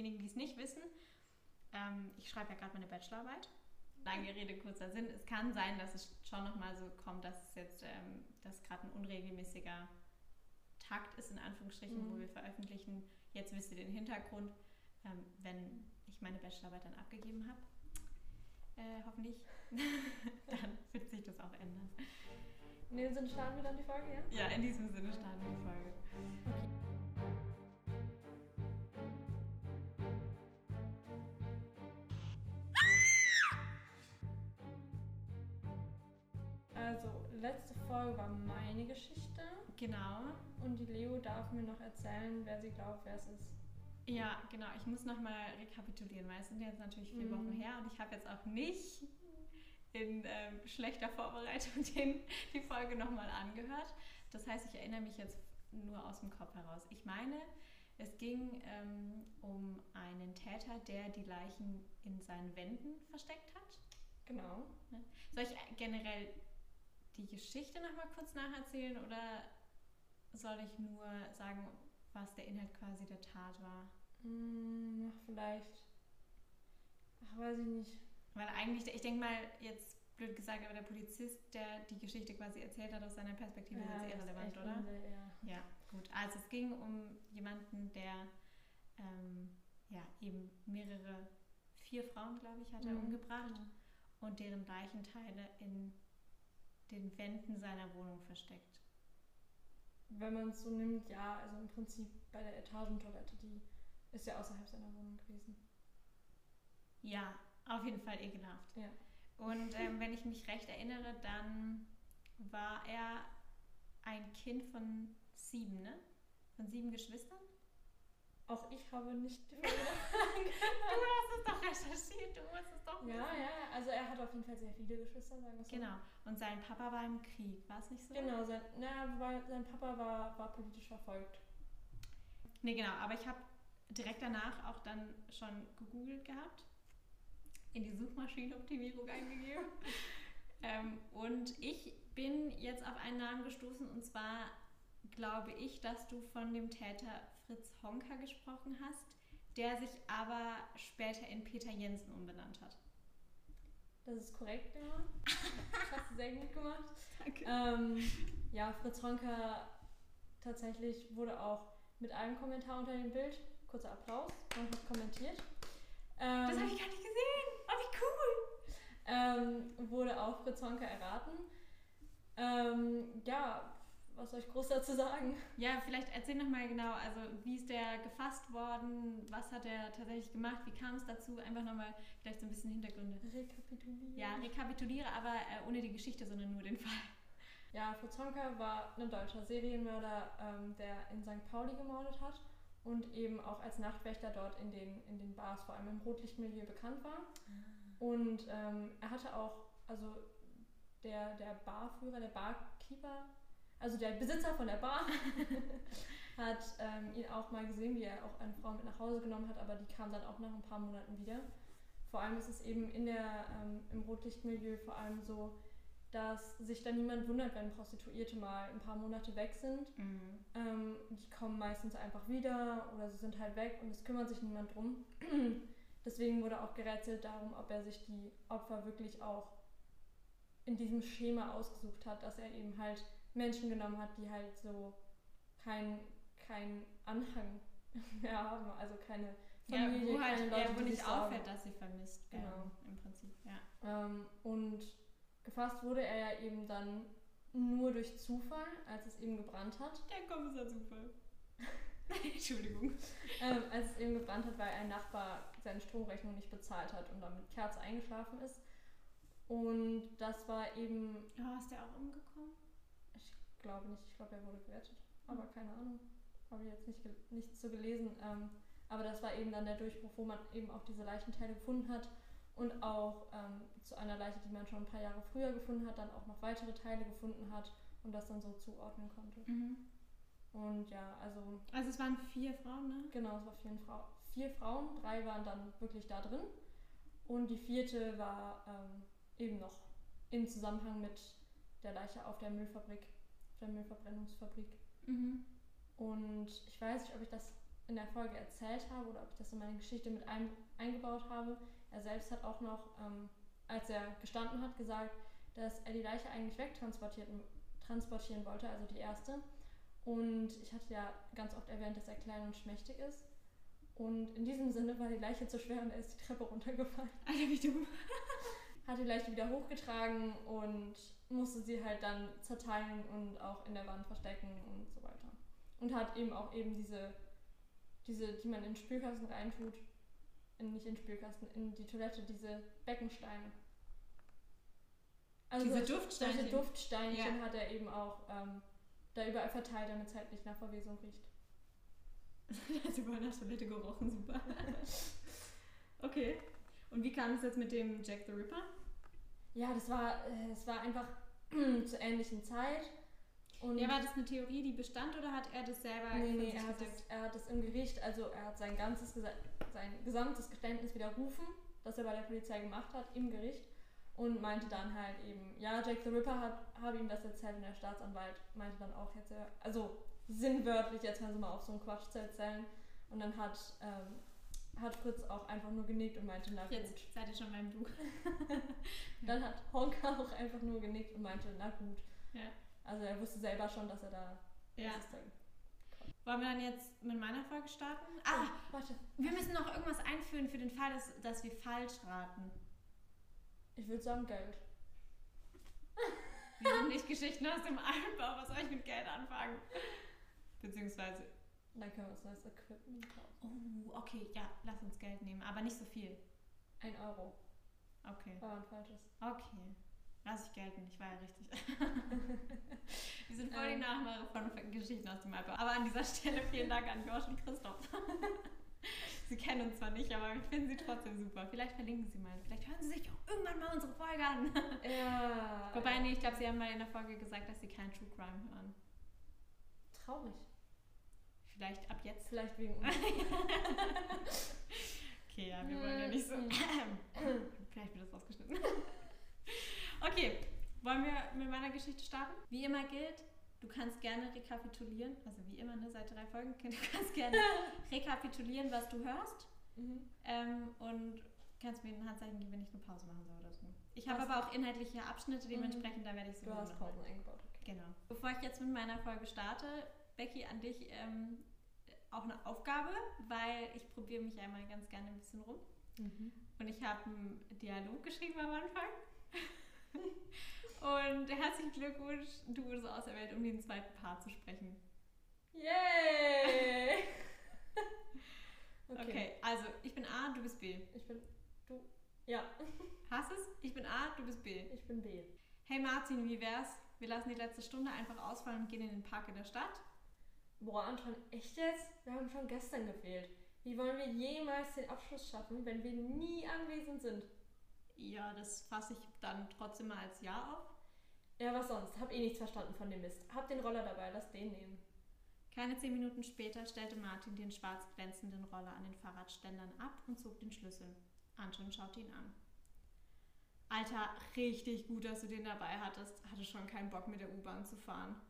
diejenigen, die es nicht wissen, ähm, ich schreibe ja gerade meine Bachelorarbeit. Lange Rede, kurzer Sinn. Es kann sein, dass es schon nochmal so kommt, dass es jetzt, ähm, dass gerade ein unregelmäßiger Takt ist, in Anführungsstrichen, mhm. wo wir veröffentlichen. Jetzt wisst ihr den Hintergrund, ähm, wenn ich meine Bachelorarbeit dann abgegeben habe. Äh, hoffentlich. dann wird sich das auch ändern. In dem Sinne starten wir dann die Folge, ja? Ja, in diesem Sinne starten wir die Folge. Okay. Letzte Folge war meine Geschichte. Genau. Und die Leo darf mir noch erzählen, wer sie glaubt, wer es ist. Ja, genau. Ich muss nochmal rekapitulieren, weil es sind jetzt natürlich vier mhm. Wochen her und ich habe jetzt auch nicht in ähm, schlechter Vorbereitung den, die Folge nochmal angehört. Das heißt, ich erinnere mich jetzt nur aus dem Kopf heraus. Ich meine, es ging ähm, um einen Täter, der die Leichen in seinen Wänden versteckt hat. Genau. Ne? Soll ich generell die Geschichte nochmal kurz nacherzählen oder soll ich nur sagen, was der Inhalt quasi der Tat war? Hm, vielleicht. Ach, weiß ich nicht. Weil eigentlich, ich denke mal, jetzt blöd gesagt, aber der Polizist, der die Geschichte quasi erzählt hat aus seiner Perspektive, ja, ist jetzt irrelevant, oder? Ende, ja. ja, gut. Also es ging um jemanden, der ähm, ja, eben mehrere, vier Frauen, glaube ich, hat er mhm. umgebracht mhm. und deren Leichenteile in den Wänden seiner Wohnung versteckt. Wenn man es so nimmt, ja, also im Prinzip bei der Etagentoilette, die ist ja außerhalb seiner Wohnung gewesen. Ja, auf jeden Fall ekelhaft. Ja. Und ähm, wenn ich mich recht erinnere, dann war er ein Kind von sieben, ne? Von sieben Geschwistern? Auch ich habe nicht die du hast es doch recherchiert, du musst es doch wissen. Ja, ja, also er hat auf jeden Fall sehr viele Geschwister, sagen wir so. Genau, und sein Papa war im Krieg, war es nicht so? Genau, sein, na, sein Papa war, war politisch verfolgt. Nee, genau, aber ich habe direkt danach auch dann schon gegoogelt gehabt, in die Suchmaschinenoptimierung eingegeben. ähm, und ich bin jetzt auf einen Namen gestoßen und zwar glaube ich, dass du von dem Täter Fritz Honka gesprochen hast, der sich aber später in Peter Jensen umbenannt hat. Das ist korrekt, ja. Das hast du sehr gut gemacht. Danke. Ähm, ja, Fritz Honka tatsächlich wurde auch mit einem Kommentar unter dem Bild, kurzer Applaus, und hat kommentiert. Ähm, das habe ich gar nicht gesehen. Oh, wie cool! Ähm, wurde auch Fritz Honka erraten. Ähm, ja, was soll ich groß dazu sagen? Ja, vielleicht erzähl nochmal genau, also wie ist der gefasst worden, was hat er tatsächlich gemacht, wie kam es dazu? Einfach nochmal vielleicht so ein bisschen Hintergründe. Rekapitulieren. Ja, rekapituliere, aber äh, ohne die Geschichte, sondern nur den Fall. Ja, Fritz Honka war ein deutscher Serienmörder, ähm, der in St. Pauli gemordet hat und eben auch als Nachtwächter dort in den, in den Bars, vor allem im Rotlichtmilieu, bekannt war. Ah. Und ähm, er hatte auch, also der, der Barführer, der Barkeeper, also der Besitzer von der Bar, hat ähm, ihn auch mal gesehen, wie er auch eine Frau mit nach Hause genommen hat, aber die kam dann auch nach ein paar Monaten wieder. Vor allem ist es eben in der, ähm, im Rotlichtmilieu vor allem so, dass sich dann niemand wundert, wenn Prostituierte mal ein paar Monate weg sind. Mhm. Ähm, die kommen meistens einfach wieder oder sie sind halt weg und es kümmert sich niemand drum. Deswegen wurde auch gerätselt darum, ob er sich die Opfer wirklich auch in diesem Schema ausgesucht hat, dass er eben halt Menschen genommen hat, die halt so keinen kein Anhang mehr haben, also keine Familie, ja, wo halt, keine Leute, ja, wo nicht auffällt, dass sie vermisst werden, genau. im Prinzip, ja. Ähm, und gefasst wurde er ja eben dann nur durch Zufall, als es eben gebrannt hat. Der Kommissar Zufall. Entschuldigung. Ähm, als es eben gebrannt hat, weil ein Nachbar seine Stromrechnung nicht bezahlt hat und dann mit Kerze eingeschlafen ist. Und das war eben. Ja, ist der auch umgekommen? Ich glaube nicht, ich glaube, er wurde gerettet. Aber mhm. keine Ahnung. Habe ich jetzt nicht, nichts zu gelesen. Ähm, aber das war eben dann der Durchbruch, wo man eben auch diese Leichenteile gefunden hat und auch ähm, zu einer Leiche, die man schon ein paar Jahre früher gefunden hat, dann auch noch weitere Teile gefunden hat und das dann so zuordnen konnte. Mhm. Und ja, also. Also es waren vier Frauen, ne? Genau, es waren vier, Frau, vier Frauen, drei waren dann wirklich da drin und die vierte war ähm, eben noch im Zusammenhang mit der Leiche auf der Müllfabrik, der Müllverbrennungsfabrik. Mhm. Und ich weiß nicht, ob ich das in der Folge erzählt habe oder ob ich das in meine Geschichte mit ein, eingebaut habe. Er selbst hat auch noch, ähm, als er gestanden hat, gesagt, dass er die Leiche eigentlich wegtransportieren transportieren wollte, also die erste. Und ich hatte ja ganz oft erwähnt, dass er klein und schmächtig ist. Und in diesem Sinne war die Leiche zu schwer und er ist die Treppe runtergefallen. Alter, wie dumm. Hat die Leiche wieder hochgetragen und musste sie halt dann zerteilen und auch in der Wand verstecken und so weiter. Und hat eben auch eben diese, diese die man in den Spülkasten reintut, in, nicht in den Spülkasten, in die Toilette, diese Beckensteine. Also Diese Duftsteinchen. Solche Duftsteinchen Ja. hat er eben auch ähm, da überall verteilt, damit es halt nicht nach Verwesung riecht. Hat überall nach Toilette gerochen, super. okay. Und wie kam es jetzt mit dem Jack the Ripper? Ja, das war, äh, es war einfach zur ähnlichen Zeit. Und Ja, war das eine Theorie, die bestand oder hat er das selber nee, nee, er hat, das, er hat das im Gericht, also er hat sein ganzes sein gesamtes Geständnis widerrufen, das er bei der Polizei gemacht hat, im Gericht. Und meinte dann halt eben, ja, Jack the Ripper hat, habe ihm das erzählt und der Staatsanwalt meinte dann auch jetzt, er- also sinnwörtlich, jetzt hören Sie mal auf, so einen Quatsch zu erzählen. Und dann hat, ähm, hat Fritz auch einfach nur genickt und meinte, na gut. Jetzt seid ihr schon beim Buch. Dann hat Honka auch einfach nur genickt und meinte, na gut. Ja. Also er wusste selber schon, dass er da. Ja. Wollen wir dann jetzt mit meiner Folge starten? Ah, Ah, warte. wir müssen noch irgendwas einführen für den Fall, dass, dass wir falsch raten. Ich würde sagen Geld. Wir sind nicht Geschichten aus dem Altbau. Was soll ich mit Geld anfangen? Beziehungsweise. Dann können wir uns neues Equipment kaufen. Oh, okay, ja, lass uns Geld nehmen, aber nicht so viel. Ein Euro. Okay. War ein falsches. Okay. Lass ich gelten, ich war ja richtig. Wir sind voll die Ähm. Nachmacher von Geschichten aus dem Altbau. Aber an dieser Stelle vielen Dank an Josh und Christoph. Sie kennen uns zwar nicht, aber ich finde sie trotzdem super. Vielleicht verlinken sie mal. Vielleicht hören sie sich auch irgendwann mal unsere Folge an. Ja. Wobei, nee, ich glaube, sie haben mal in der Folge gesagt, dass sie kein True Crime hören. Traurig. Vielleicht ab jetzt. Vielleicht wegen uns. Okay, ja, wir wollen ja nicht so. Vielleicht wird das rausgeschnitten. okay, wollen wir mit meiner Geschichte starten? Wie immer gilt, du kannst gerne rekapitulieren, also wie immer, ne, seit drei Folgen, du kannst gerne rekapitulieren, was du hörst mhm. ähm, und kannst mir ein Handzeichen geben, wenn ich eine Pause machen soll oder so. Ich habe aber auch inhaltliche Abschnitte, Mhm. dementsprechend, da werde ich so Du hast Pausen eingebaut. Okay. Genau. Bevor ich jetzt mit meiner Folge starte, Becky, an dich ähm, auch eine Aufgabe, weil ich probiere mich einmal ganz gerne ein bisschen rum. Mhm. Und ich habe einen Dialog geschrieben am Anfang. Und herzlichen Glückwunsch, du wurdest auserwählt, um den zweiten Part zu sprechen. Yay! Okay. also ich bin A, du bist B. Ich bin. Du. Ja. Hast es? Ich bin A, du bist B. Ich bin B. Hey Martin, wie wär's? Wir lassen die letzte Stunde einfach ausfallen und gehen in den Park in der Stadt. Boah, Anton, echt jetzt? Wir haben schon gestern gefehlt. Wie wollen wir jemals den Abschluss schaffen, wenn wir nie anwesend sind? Ja, das fasse ich dann trotzdem mal als Ja auf. Ja, was sonst? Hab eh nichts verstanden von dem Mist. Hab den Roller dabei, lass den nehmen. Keine zehn Minuten später stellte Martin den schwarz glänzenden Roller an den Fahrradständern ab und zog den Schlüssel. Anton schaute ihn an. Alter, richtig gut, dass du den dabei hattest. Hatte schon keinen Bock mit der U-Bahn zu fahren.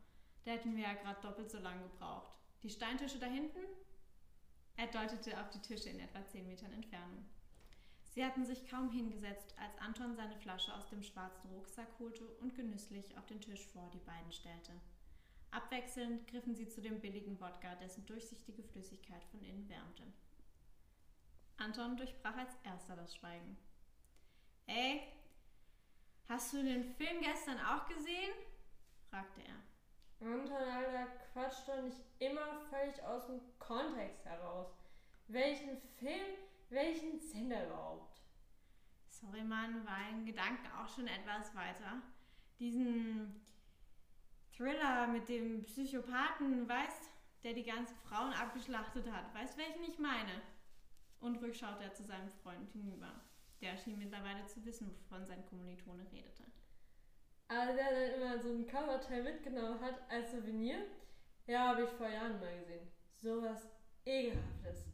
Da hätten wir ja gerade doppelt so lange gebraucht. Die Steintische da hinten? Er deutete auf die Tische in etwa zehn Metern Entfernung. Sie hatten sich kaum hingesetzt, als Anton seine Flasche aus dem schwarzen Rucksack holte und genüsslich auf den Tisch vor die beiden stellte. Abwechselnd griffen sie zu dem billigen Wodka, dessen durchsichtige Flüssigkeit von innen wärmte. Anton durchbrach als erster das Schweigen. Ey, hast du den Film gestern auch gesehen? fragte er. Anton, Alter, quatsch doch nicht immer völlig aus dem Kontext heraus. Welchen Film, welchen Sender überhaupt? Sorry, Mann, war in Gedanken auch schon etwas weiter. Diesen Thriller mit dem Psychopathen, weißt, der die ganzen Frauen abgeschlachtet hat. Weißt, welchen ich meine? Unruhig schaute er zu seinem Freund hinüber. Der schien mittlerweile zu wissen, wovon sein Kommilitone redete. Also der dann immer so ein Coverteil mitgenommen hat als Souvenir? Ja, habe ich vor Jahren mal gesehen. Sowas ekelhaftes.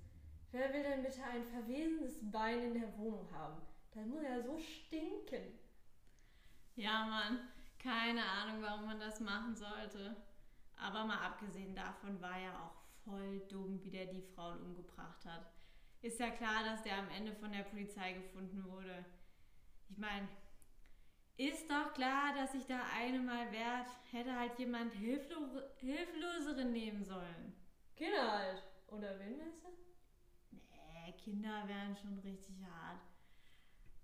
Wer will denn bitte ein verwesendes Bein in der Wohnung haben? Das muss ja so stinken. Ja, Mann, keine Ahnung, warum man das machen sollte. Aber mal abgesehen davon war er auch voll dumm, wie der die Frauen umgebracht hat. Ist ja klar, dass der am Ende von der Polizei gefunden wurde. Ich meine, ist doch klar, dass sich da eine mal wehrt, hätte halt jemand Hilflo Hilfloseren nehmen sollen. Kinder halt. Oder wen meinst du? Nee, Kinder wären schon richtig hart.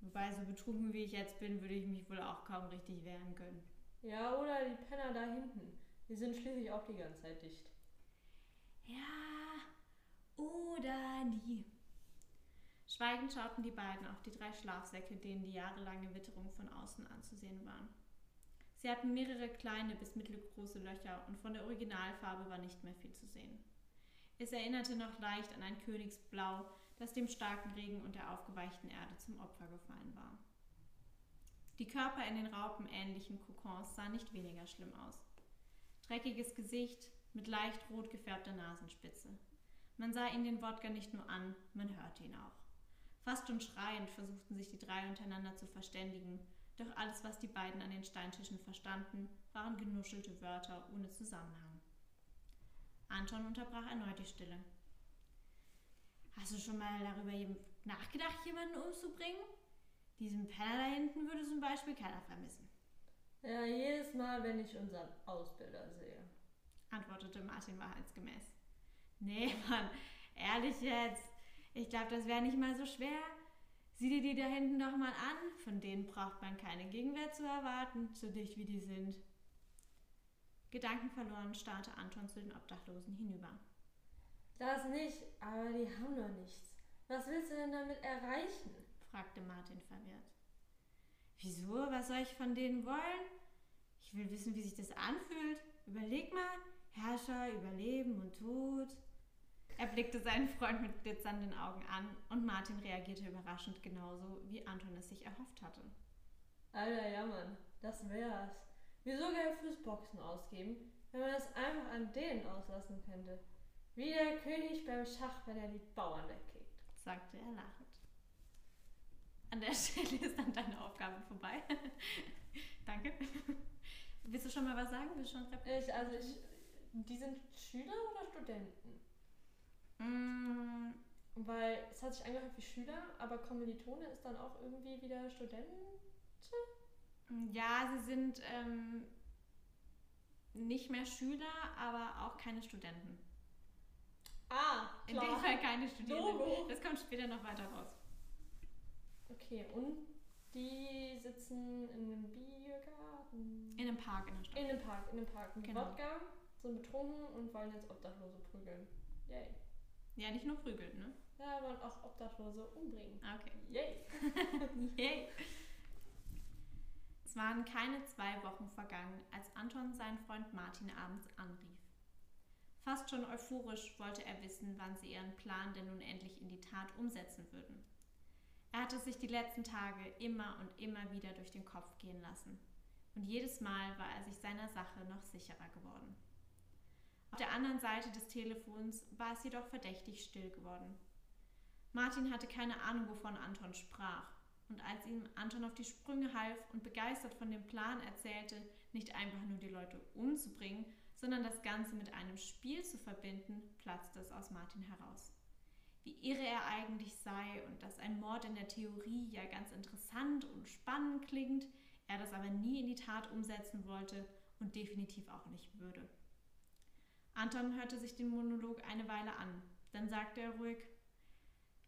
Wobei, so betrunken wie ich jetzt bin, würde ich mich wohl auch kaum richtig wehren können. Ja, oder die Penner da hinten. Die sind schließlich auch die ganze Zeit dicht. Ja, oder nie. Schweigend schauten die beiden auf die drei Schlafsäcke, denen die jahrelange Witterung von außen anzusehen waren. Sie hatten mehrere kleine bis mittelgroße Löcher und von der Originalfarbe war nicht mehr viel zu sehen. Es erinnerte noch leicht an ein Königsblau, das dem starken Regen und der aufgeweichten Erde zum Opfer gefallen war. Die Körper in den raupenähnlichen Kokons sahen nicht weniger schlimm aus. Dreckiges Gesicht mit leicht rot gefärbter Nasenspitze. Man sah ihn den Wodka nicht nur an, man hörte ihn auch. Fast und schreiend versuchten sich die drei untereinander zu verständigen, doch alles, was die beiden an den Steintischen verstanden, waren genuschelte Wörter ohne Zusammenhang. Anton unterbrach erneut die Stille. Hast du schon mal darüber nachgedacht, jemanden umzubringen? Diesen Penner da hinten würde zum Beispiel keiner vermissen. Ja, jedes Mal, wenn ich unseren Ausbilder sehe, antwortete Martin wahrheitsgemäß. Nee, Mann, ehrlich jetzt. Ich glaube, das wäre nicht mal so schwer. Sieh dir die da hinten doch mal an. Von denen braucht man keine Gegenwehr zu erwarten, so dicht wie die sind. Gedankenverloren starrte Anton zu den Obdachlosen hinüber. Das nicht, aber die haben doch nichts. Was willst du denn damit erreichen? fragte Martin verwirrt. Wieso? Was soll ich von denen wollen? Ich will wissen, wie sich das anfühlt. Überleg mal, Herrscher, Überleben und Tod. Er blickte seinen Freund mit glitzernden Augen an und Martin reagierte überraschend genauso, wie Anton es sich erhofft hatte. Alter, ja Mann, das wär's. Wieso Geld fürs Boxen ausgeben, wenn man das einfach an denen auslassen könnte? Wie der König beim Schach, wenn er die Bauern wegkickt, sagte er lachend. An der Stelle ist dann deine Aufgabe vorbei. Danke. Willst du schon mal was sagen? Willst du schon ich, also ich, die sind Schüler oder Studenten? Mm. Weil es hat sich angehört wie Schüler, aber Kommilitone ist dann auch irgendwie wieder Studenten? Ja, sie sind ähm, nicht mehr Schüler, aber auch keine Studenten. Ah, klar. In dem Fall keine Studierenden. Logo. Das kommt später noch weiter raus. Okay, und die sitzen in einem Biergarten? In einem Park in der Stadt. In einem Park, in einem Park. Mit genau. Wodka, sind betrunken und wollen jetzt Obdachlose prügeln. Yay. Ja, nicht nur prügeln, ne? Ja, wollen auch Obdachlose umbringen. Ah, okay. Yay. Yay. Es waren keine zwei Wochen vergangen, als Anton seinen Freund Martin abends anrief. Fast schon euphorisch wollte er wissen, wann sie ihren Plan denn nun endlich in die Tat umsetzen würden. Er hatte sich die letzten Tage immer und immer wieder durch den Kopf gehen lassen. Und jedes Mal war er sich seiner Sache noch sicherer geworden. Auf der anderen Seite des Telefons war es jedoch verdächtig still geworden. Martin hatte keine Ahnung, wovon Anton sprach. Und als ihm Anton auf die Sprünge half und begeistert von dem Plan erzählte, nicht einfach nur die Leute umzubringen, sondern das Ganze mit einem Spiel zu verbinden, platzte es aus Martin heraus wie irre er eigentlich sei und dass ein Mord in der Theorie ja ganz interessant und spannend klingt, er das aber nie in die Tat umsetzen wollte und definitiv auch nicht würde. Anton hörte sich den Monolog eine Weile an, dann sagte er ruhig,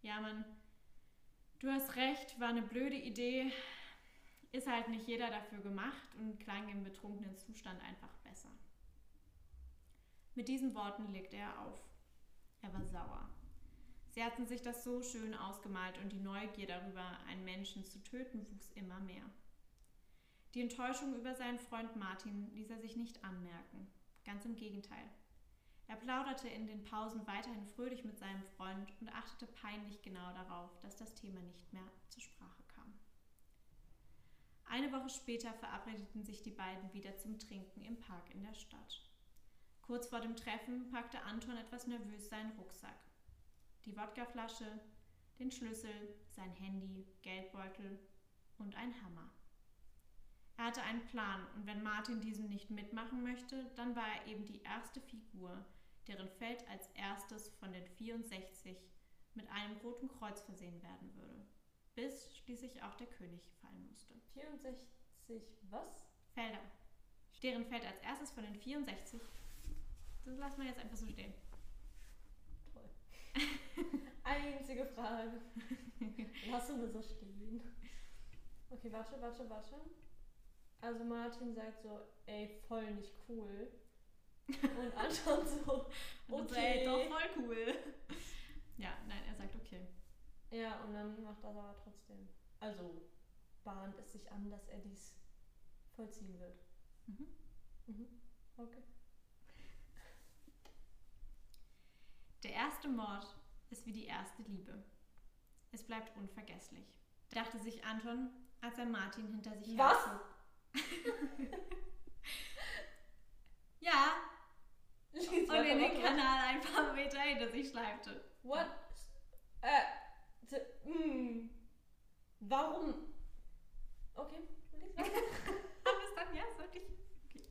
ja Mann, du hast recht, war eine blöde Idee, ist halt nicht jeder dafür gemacht und klang im betrunkenen Zustand einfach besser. Mit diesen Worten legte er auf. Er war sauer. Sie hatten sich das so schön ausgemalt und die Neugier darüber, einen Menschen zu töten, wuchs immer mehr. Die Enttäuschung über seinen Freund Martin ließ er sich nicht anmerken. Ganz im Gegenteil. Er plauderte in den Pausen weiterhin fröhlich mit seinem Freund und achtete peinlich genau darauf, dass das Thema nicht mehr zur Sprache kam. Eine Woche später verabredeten sich die beiden wieder zum Trinken im Park in der Stadt. Kurz vor dem Treffen packte Anton etwas nervös seinen Rucksack die Wodkaflasche, den Schlüssel, sein Handy, Geldbeutel und ein Hammer. Er hatte einen Plan und wenn Martin diesen nicht mitmachen möchte, dann war er eben die erste Figur, deren Feld als erstes von den 64 mit einem roten Kreuz versehen werden würde, bis schließlich auch der König fallen musste. 64 was? Felder. Deren Feld als erstes von den 64. Das lassen wir jetzt einfach so stehen. Toll. Einzige Frage. Lassen wir so stehen. Okay, warte, warte, warte. Also Martin sagt so, ey, voll nicht cool. Und Anton so, okay. doch voll cool. Ja, nein, er sagt okay. Ja, und dann macht er aber trotzdem. Also bahnt es sich an, dass er dies vollziehen wird. Mhm. Mhm. Okay. Der erste Mord ist wie die erste Liebe. Es bleibt unvergesslich. Dachte sich Anton, als er Martin hinter sich Was? herzog. ja, und in den Kanal ein paar Meter hinter sich schleifte. What? Äh, t- mm. Warum? Okay, wir es dann? Ja, sollte ich? Okay.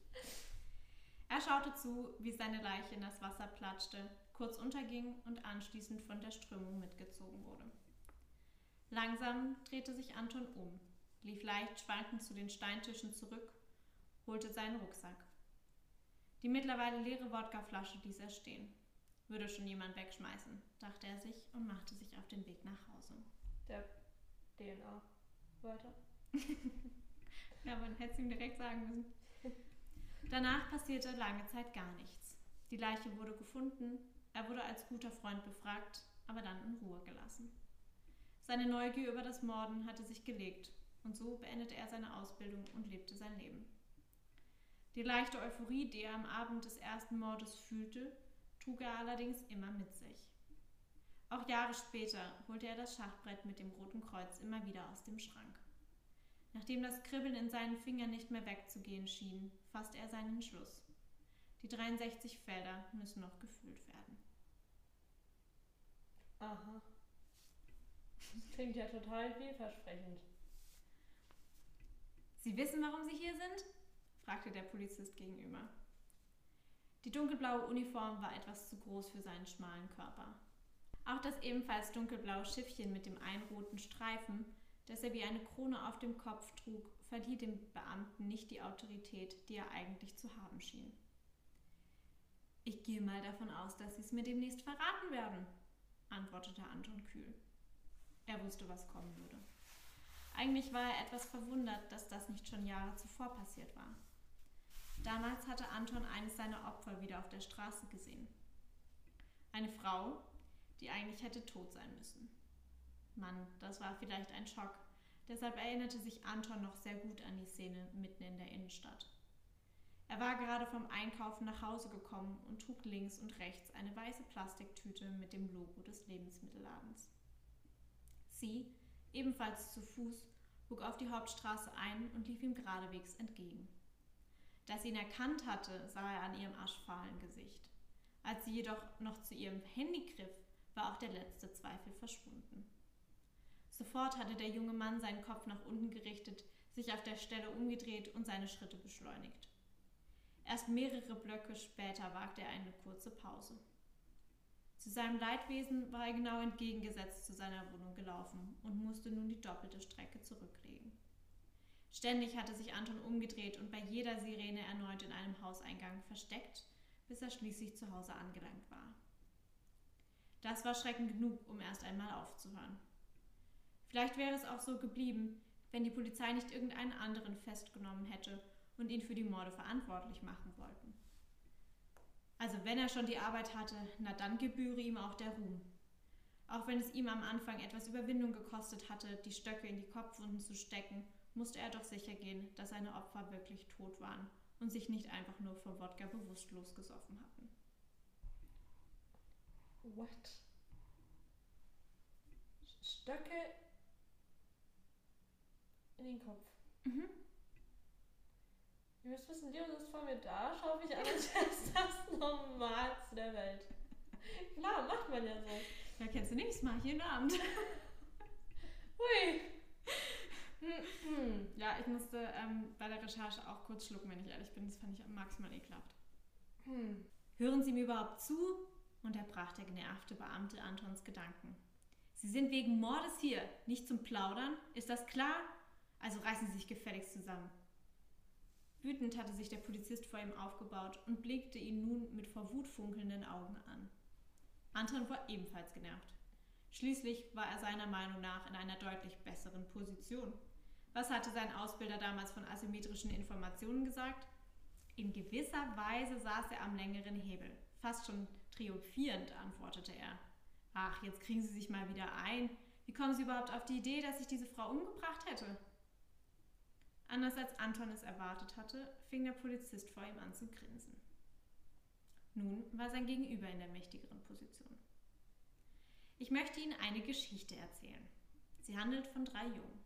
Er schaute zu, wie seine Leiche in das Wasser platschte, kurz unterging und anschließend von der Strömung mitgezogen wurde. Langsam drehte sich Anton um, lief leicht schwankend zu den Steintischen zurück, holte seinen Rucksack. Die mittlerweile leere Wodkaflasche ließ er stehen. Würde schon jemand wegschmeißen, dachte er sich und machte sich auf den Weg nach Hause. Der DNA. Weiter. Ja, man hätte es ihm direkt sagen müssen. Danach passierte lange Zeit gar nichts. Die Leiche wurde gefunden, er wurde als guter Freund befragt, aber dann in Ruhe gelassen. Seine Neugier über das Morden hatte sich gelegt und so beendete er seine Ausbildung und lebte sein Leben. Die leichte Euphorie, die er am Abend des ersten Mordes fühlte, trug er allerdings immer mit sich. Auch Jahre später holte er das Schachbrett mit dem roten Kreuz immer wieder aus dem Schrank. Nachdem das Kribbeln in seinen Fingern nicht mehr wegzugehen schien, fasste er seinen Entschluss. Die 63 Felder müssen noch gefüllt werden. Aha. Das klingt ja total vielversprechend. Sie wissen, warum Sie hier sind? Fragte der Polizist gegenüber. Die dunkelblaue Uniform war etwas zu groß für seinen schmalen Körper. Auch das ebenfalls dunkelblaue Schiffchen mit dem einen roten Streifen, das er wie eine Krone auf dem Kopf trug, verlieh dem Beamten nicht die Autorität, die er eigentlich zu haben schien. Ich gehe mal davon aus, dass Sie es mir demnächst verraten werden, antwortete Anton kühl. Er wusste, was kommen würde. Eigentlich war er etwas verwundert, dass das nicht schon Jahre zuvor passiert war. Damals hatte Anton eines seiner Opfer wieder auf der Straße gesehen. Eine Frau, die eigentlich hätte tot sein müssen. Mann, das war vielleicht ein Schock. Deshalb erinnerte sich Anton noch sehr gut an die Szene mitten in der Innenstadt. Er war gerade vom Einkaufen nach Hause gekommen und trug links und rechts eine weiße Plastiktüte mit dem Logo des Lebensmittelladens. Sie, ebenfalls zu Fuß, bog auf die Hauptstraße ein und lief ihm geradewegs entgegen. Dass sie ihn erkannt hatte, sah er an ihrem aschfahlen Gesicht. Als sie jedoch noch zu ihrem Handy griff, war auch der letzte Zweifel verschwunden. Sofort hatte der junge Mann seinen Kopf nach unten gerichtet, sich auf der Stelle umgedreht und seine Schritte beschleunigt. Erst mehrere Blöcke später wagte er eine kurze Pause. Zu seinem Leidwesen war er genau entgegengesetzt zu seiner Wohnung gelaufen und musste nun die doppelte Strecke zurücklegen. Ständig hatte sich Anton umgedreht und bei jeder Sirene erneut in einem Hauseingang versteckt, bis er schließlich zu Hause angelangt war. Das war Schrecken genug, um erst einmal aufzuhören. Vielleicht wäre es auch so geblieben, wenn die Polizei nicht irgendeinen anderen festgenommen hätte und ihn für die Morde verantwortlich machen wollten. Also wenn er schon die Arbeit hatte, na dann gebühre ihm auch der Ruhm. Auch wenn es ihm am Anfang etwas Überwindung gekostet hatte, die Stöcke in die Kopfwunden zu stecken, musste er doch sicher gehen, dass seine Opfer wirklich tot waren und sich nicht einfach nur vor Wodka bewusstlos gesoffen hatten. What? Stöcke in den Kopf. Mhm. Ihr müsst wissen, Leon ist vor mir da, schau mich an, als wäre es das Normalste der Welt. Klar, macht man ja so. Ja, kennst du nichts, mach jeden Abend. Hui. Hm, hm. Ja, ich musste ähm, bei der Recherche auch kurz schlucken, wenn ich ehrlich bin. Das fand ich maximal ekelhaft. Hm. Hören Sie mir überhaupt zu? unterbrach der genervte Beamte Antons Gedanken. Sie sind wegen Mordes hier, nicht zum Plaudern. Ist das klar? Also reißen Sie sich gefälligst zusammen. Wütend hatte sich der Polizist vor ihm aufgebaut und blickte ihn nun mit vor Wut funkelnden Augen an. Anton war ebenfalls genervt. Schließlich war er seiner Meinung nach in einer deutlich besseren Position. Was hatte sein Ausbilder damals von asymmetrischen Informationen gesagt? In gewisser Weise saß er am längeren Hebel. Fast schon triumphierend antwortete er. Ach, jetzt kriegen Sie sich mal wieder ein. Wie kommen Sie überhaupt auf die Idee, dass ich diese Frau umgebracht hätte? Anders als Anton es erwartet hatte, fing der Polizist vor ihm an zu grinsen. Nun war sein Gegenüber in der mächtigeren Position. Ich möchte Ihnen eine Geschichte erzählen. Sie handelt von drei Jungen.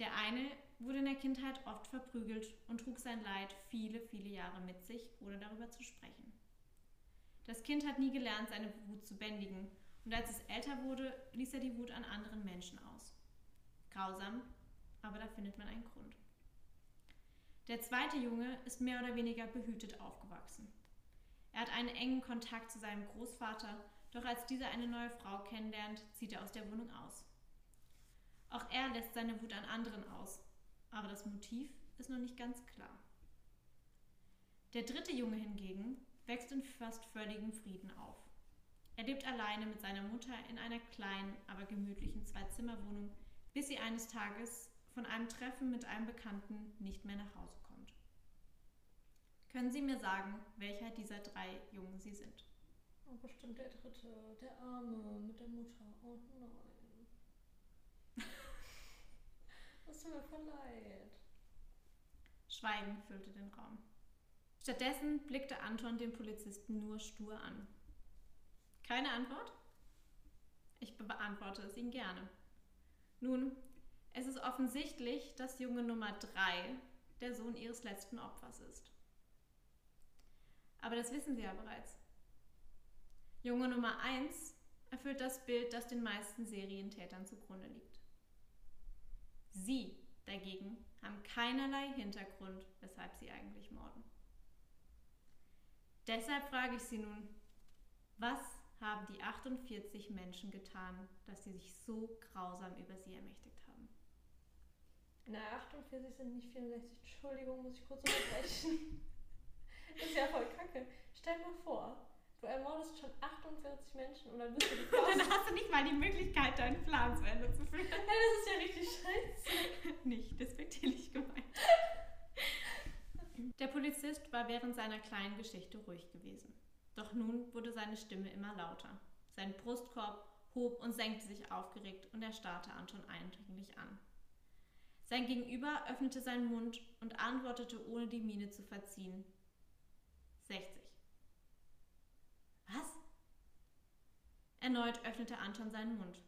Der eine wurde in der Kindheit oft verprügelt und trug sein Leid viele, viele Jahre mit sich, ohne darüber zu sprechen. Das Kind hat nie gelernt, seine Wut zu bändigen, und als es älter wurde, ließ er die Wut an anderen Menschen aus. Grausam, aber da findet man einen Grund. Der zweite Junge ist mehr oder weniger behütet aufgewachsen. Er hat einen engen Kontakt zu seinem Großvater, doch als dieser eine neue Frau kennenlernt, zieht er aus der Wohnung aus. Auch er lässt seine Wut an anderen aus, aber das Motiv ist noch nicht ganz klar. Der dritte Junge hingegen wächst in fast völligem Frieden auf. Er lebt alleine mit seiner Mutter in einer kleinen, aber gemütlichen Zwei-Zimmer-Wohnung, bis sie eines Tages von einem Treffen mit einem Bekannten nicht mehr nach Hause kommt. Können Sie mir sagen, welcher dieser drei Jungen Sie sind? Oh, bestimmt der dritte, der Arme mit der Mutter. Oh nein. Das tut mir voll leid. Schweigen füllte den Raum. Stattdessen blickte Anton den Polizisten nur stur an. Keine Antwort? Ich beantworte es Ihnen gerne. Nun, es ist offensichtlich, dass Junge Nummer 3 der Sohn Ihres letzten Opfers ist. Aber das wissen Sie ja bereits. Junge Nummer 1 erfüllt das Bild, das den meisten Serientätern zugrunde liegt. Dagegen haben keinerlei Hintergrund, weshalb sie eigentlich morden. Deshalb frage ich Sie nun, was haben die 48 Menschen getan, dass sie sich so grausam über sie ermächtigt haben? Na, 48 sind nicht 64. Entschuldigung, muss ich kurz unterbrechen. ist ja voll kacke. Stell dir mal vor, du ermordest schon 48 Menschen und dann bist du die Dann hast du nicht mal die Möglichkeit, deinen Plan zu Ende zu führen. Hey, das ist ja richtig scheiße. nicht despektierlich gemeint. Der Polizist war während seiner kleinen Geschichte ruhig gewesen. Doch nun wurde seine Stimme immer lauter. Sein Brustkorb hob und senkte sich aufgeregt und er starrte Anton eindringlich an. Sein Gegenüber öffnete seinen Mund und antwortete, ohne die Miene zu verziehen. 60. Was? Erneut öffnete Anton seinen Mund.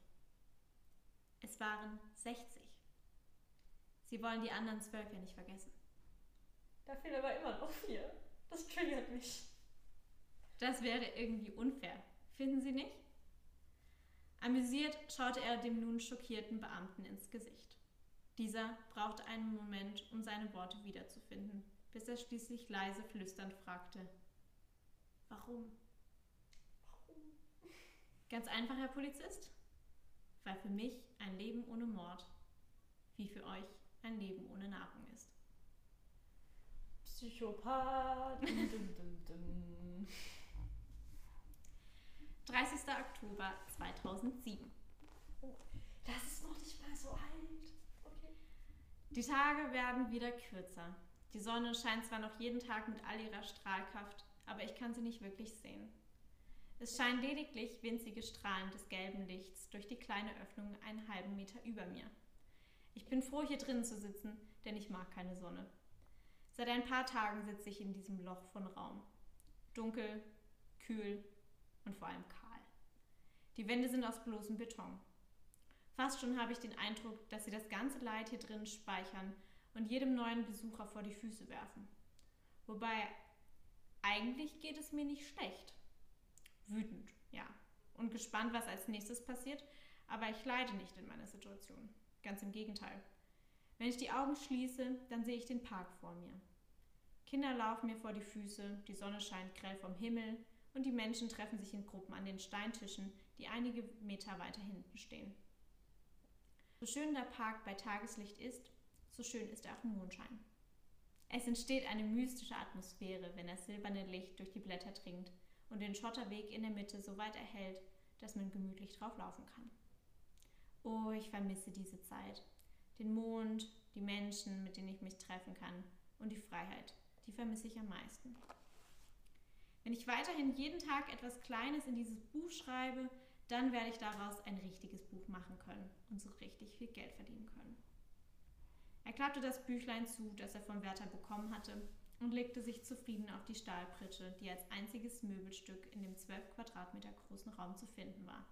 Es waren 60. Sie wollen die anderen zwölf ja nicht vergessen. Da fehlen aber immer noch vier. Das triggert mich. Das wäre irgendwie unfair. Finden Sie nicht? Amüsiert schaute er dem nun schockierten Beamten ins Gesicht. Dieser brauchte einen Moment, um seine Worte wiederzufinden, bis er schließlich leise flüsternd fragte: Warum? Warum? Ganz einfach, Herr Polizist. Weil für mich ein Leben ohne Mord wie für euch ein Leben ohne Nahrung ist. Psychopath. dum, dum, dum, 30. Oktober 2007. Oh, das ist noch nicht mal so alt. Okay. Die Tage werden wieder kürzer. Die Sonne scheint zwar noch jeden Tag mit all ihrer Strahlkraft, aber ich kann sie nicht wirklich sehen. Es scheinen lediglich winzige Strahlen des gelben Lichts durch die kleine Öffnung einen halben Meter über mir. Ich bin froh, hier drinnen zu sitzen, denn ich mag keine Sonne. Seit ein paar Tagen sitze ich in diesem Loch von Raum. Dunkel, kühl und vor allem kahl. Die Wände sind aus bloßem Beton. Fast schon habe ich den Eindruck, dass sie das ganze Leid hier drin speichern und jedem neuen Besucher vor die Füße werfen. Wobei, eigentlich geht es mir nicht schlecht. Wütend, ja. Und gespannt, was als nächstes passiert, aber ich leide nicht in meiner Situation. Ganz im Gegenteil. Wenn ich die Augen schließe, dann sehe ich den Park vor mir. Kinder laufen mir vor die Füße, die Sonne scheint grell vom Himmel und die Menschen treffen sich in Gruppen an den Steintischen, die einige Meter weiter hinten stehen. So schön der Park bei Tageslicht ist, so schön ist er auch im Mondschein. Es entsteht eine mystische Atmosphäre, wenn das silberne Licht durch die Blätter dringt und den Schotterweg in der Mitte so weit erhält, dass man gemütlich drauf laufen kann. Oh, ich vermisse diese Zeit. Den Mond, die Menschen, mit denen ich mich treffen kann und die Freiheit, die vermisse ich am meisten. Wenn ich weiterhin jeden Tag etwas Kleines in dieses Buch schreibe, dann werde ich daraus ein richtiges Buch machen können und so richtig viel Geld verdienen können. Er klappte das Büchlein zu, das er vom Wärter bekommen hatte, und legte sich zufrieden auf die Stahlpritsche, die als einziges Möbelstück in dem zwölf Quadratmeter großen Raum zu finden war.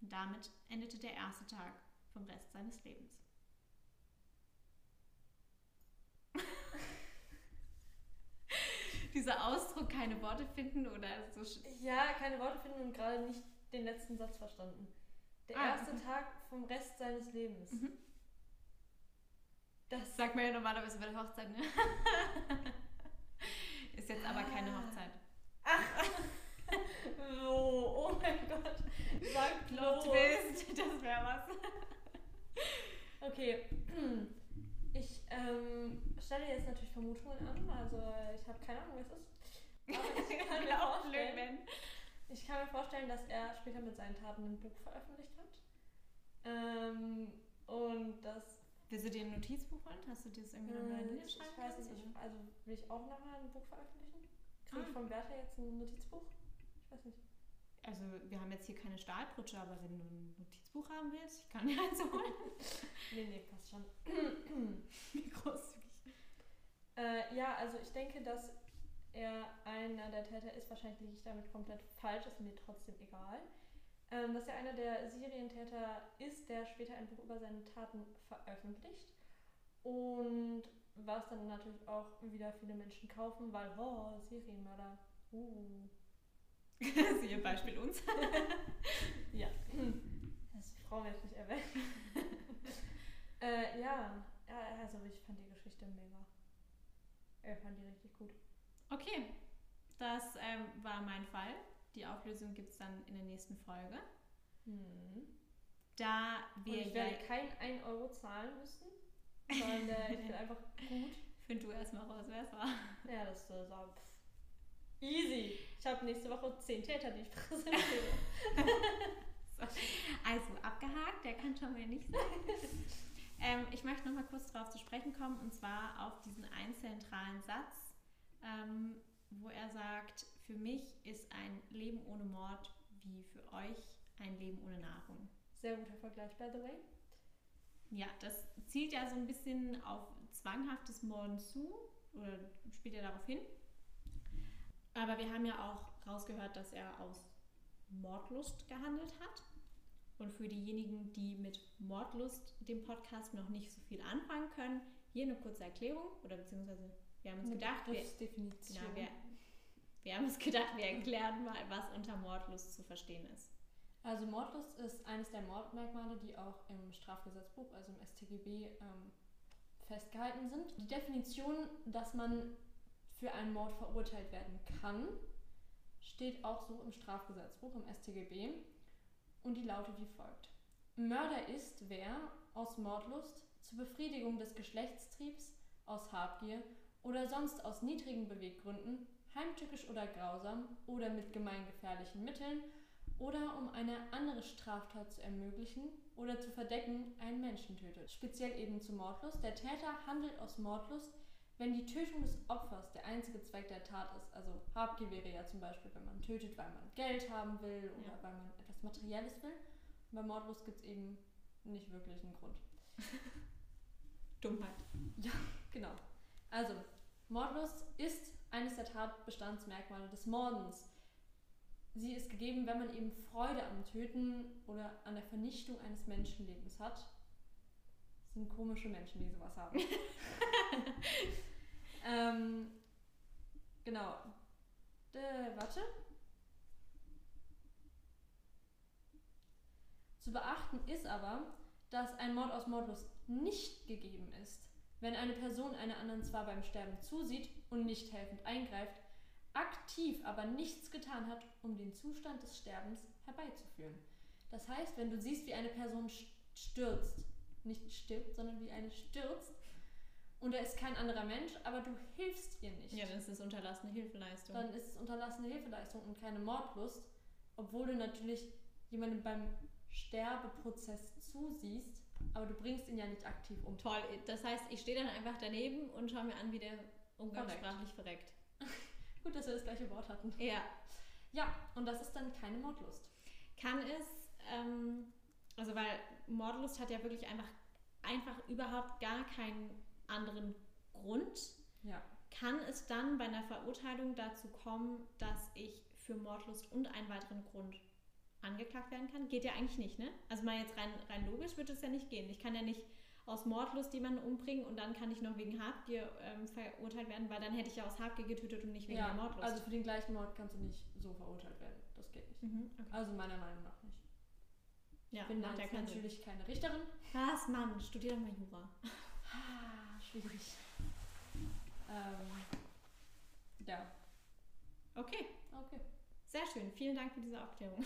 Und damit endete der erste Tag vom Rest seines Lebens. Dieser Ausdruck, keine Worte finden oder so. Ja, keine Worte finden und gerade nicht den letzten Satz verstanden. Der Ah, erste okay. Tag vom Rest seines Lebens. Mhm. Das Sagt man ja normalerweise bei der Hochzeit, ne? Ist jetzt aber keine. Hochzeit. so, oh mein Gott. Sag Plot. Twist, das wäre was. Okay. Ich ähm, stelle jetzt natürlich Vermutungen an. Also ich habe keine Ahnung, was es ist. Aber ich kann, mir blöd, vorstellen, ich kann mir vorstellen, dass er später mit seinen Taten ein Buch veröffentlicht hat. Ähm, und das Willst du dir ein Notizbuch holen? Hast du dir das irgendwie nochmal Äh, ich, niederschreiben ich weiß nicht, ich, also will ich auch nochmal ein Buch veröffentlichen? Kriege ich Ah. vom Wärter jetzt ein Notizbuch? Ich weiß nicht. Also, wir haben jetzt hier keine Stahlprutsche, aber wenn du ein Notizbuch haben willst, ich kann dir eins holen. Nee, nee, passt schon. Wie großzügig. Äh, ja, also ich denke, dass er einer der Täter ist. Wahrscheinlich liege ich damit komplett falsch, ist mir trotzdem egal. Ähm, dass er einer der Serientäter ist, der später ein Buch über seine Taten veröffentlicht. Und was dann natürlich auch wieder viele Menschen kaufen, weil, oh, Serienmörder. Uh. Siehe Beispiel uns. Ja. Das Frau werde ich nicht erwähnen. äh, ja, ja, also ich fand die Geschichte mega. Ich fand die richtig gut. Okay, das ähm, war mein Fall. Die Auflösung gibt es dann in der nächsten Folge. Hm. Da Und wir ich ja. werde kein 1 Euro zahlen müssen, sondern äh, ich bin einfach gut. Find du erstmal raus, wer es war. Ja, das ist so pff. easy. Ich habe nächste Woche 10 Täter, die ich präsentiere. Also abgehakt, der kann schon mal nicht sein. ähm, ich möchte noch mal kurz darauf zu sprechen kommen und zwar auf diesen einen zentralen Satz, ähm, wo er sagt: Für mich ist ein Leben ohne Mord wie für euch ein Leben ohne Nahrung. Sehr guter Vergleich, by the way. Ja, das zielt ja so ein bisschen auf zwanghaftes Morden zu oder spielt ja darauf hin. Aber wir haben ja auch rausgehört, dass er aus Mordlust gehandelt hat. Und für diejenigen, die mit Mordlust dem Podcast noch nicht so viel anfangen können, hier eine kurze Erklärung oder beziehungsweise wir haben uns gedacht, wir, Begriffsdefinition. genau, wir, wir haben uns gedacht, wir erklären mal, was unter Mordlust zu verstehen ist. Also Mordlust ist eines der Mordmerkmale, die auch im Strafgesetzbuch, also im StGB, ähm, festgehalten sind. Die Definition, dass man für einen Mord verurteilt werden kann, steht auch so im Strafgesetzbuch, im StGB. Und die lautet wie folgt. Mörder ist, wer aus Mordlust zur Befriedigung des Geschlechtstriebs, aus Habgier oder sonst aus niedrigen Beweggründen, heimtückisch oder grausam oder mit gemeingefährlichen Mitteln oder um eine andere Straftat zu ermöglichen oder zu verdecken, einen Menschen tötet. Speziell eben zu Mordlust. Der Täter handelt aus Mordlust, wenn die Tötung des Opfers der einzige Zweck der Tat ist. Also Habgier wäre ja zum Beispiel, wenn man tötet, weil man Geld haben will oder Ja. weil man etwas Materielles will. Und bei Mordlust gibt es eben nicht wirklich einen Grund. Dummheit. Genau. Also, Mordlust ist eines der Tatbestandsmerkmale des Mordens. Sie ist gegeben, wenn man eben Freude am Töten oder an der Vernichtung eines Menschenlebens hat. Das sind komische Menschen, die sowas haben. ähm, genau. Äh, warte. Zu beachten ist aber, dass ein Mord aus Mordlust nicht gegeben ist, Wenn eine Person einer anderen zwar beim Sterben zusieht und nicht helfend eingreift, aktiv aber nichts getan hat, um den Zustand des Sterbens herbeizuführen. Das heißt, wenn du siehst, wie eine Person stürzt, nicht stirbt, sondern wie eine stürzt, und da ist kein anderer Mensch, aber du hilfst ihr nicht. Ja, dann ist es unterlassene Hilfeleistung. Dann ist es unterlassene Hilfeleistung und keine Mordlust, obwohl du natürlich jemandem beim Sterbeprozess zusiehst, aber du bringst ihn ja nicht aktiv um. Toll, das heißt, ich stehe dann einfach daneben und schaue mir an, wie der umgangssprachlich verreckt. Gut, dass wir das gleiche Wort hatten. Ja. Ja, und das ist dann keine Mordlust. Kann es, ähm, also weil Mordlust hat ja wirklich einfach, einfach überhaupt gar keinen anderen Grund. Ja. Kann es dann bei einer Verurteilung dazu kommen, dass ich für Mordlust und einen weiteren Grund angeklagt werden kann? Geht ja eigentlich nicht, ne? Also mal jetzt rein, rein logisch wird es ja nicht gehen. Ich kann ja nicht aus Mordlust jemanden umbringen und dann kann ich noch wegen Habgier ähm, verurteilt werden, weil dann hätte ich ja aus Habgier getötet und nicht wegen ja, der Mordlust. Also für den gleichen Mord kannst du nicht so verurteilt werden. Das geht nicht. Mhm, okay. Also meiner Meinung nach nicht. ja, Ich bin macht jetzt keinen Sinn. natürlich keine Richterin. Was, Mann? Studier doch mal Jura. Ah, schwierig. Ähm, ja, Okay, okay. Sehr schön. Vielen Dank für diese Aufklärung.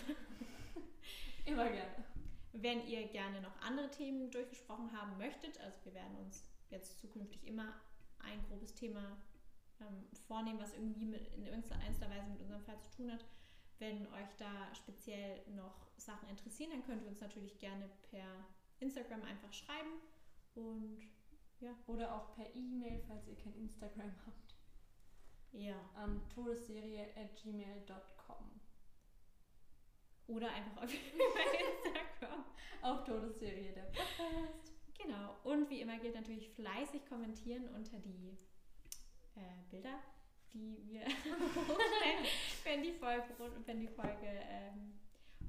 Immer gerne. Wenn ihr gerne noch andere Themen durchgesprochen haben möchtet, also wir werden uns jetzt zukünftig immer ein grobes Thema ähm, vornehmen, was irgendwie mit, in irgendeiner Weise mit unserem Fall zu tun hat. Wenn euch da speziell noch Sachen interessieren, dann könnt ihr uns natürlich gerne per Instagram einfach schreiben. Und Oder auch per E-Mail, falls ihr kein Instagram habt, ja, an todesserie.gmail.com. oder einfach auf Instagram. Auf Todesserie, der Podcast. Genau. Und wie immer gilt natürlich fleißig kommentieren unter die äh, Bilder, die wir hochstellen, wenn die Folge, wenn die Folge ähm,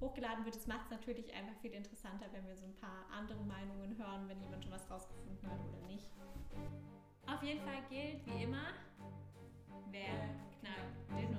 hochgeladen wird. Das macht es natürlich einfach viel interessanter, wenn wir so ein paar andere Meinungen hören, wenn jemand schon was rausgefunden hat oder nicht. Auf jeden Fall gilt wie immer, wer knallt den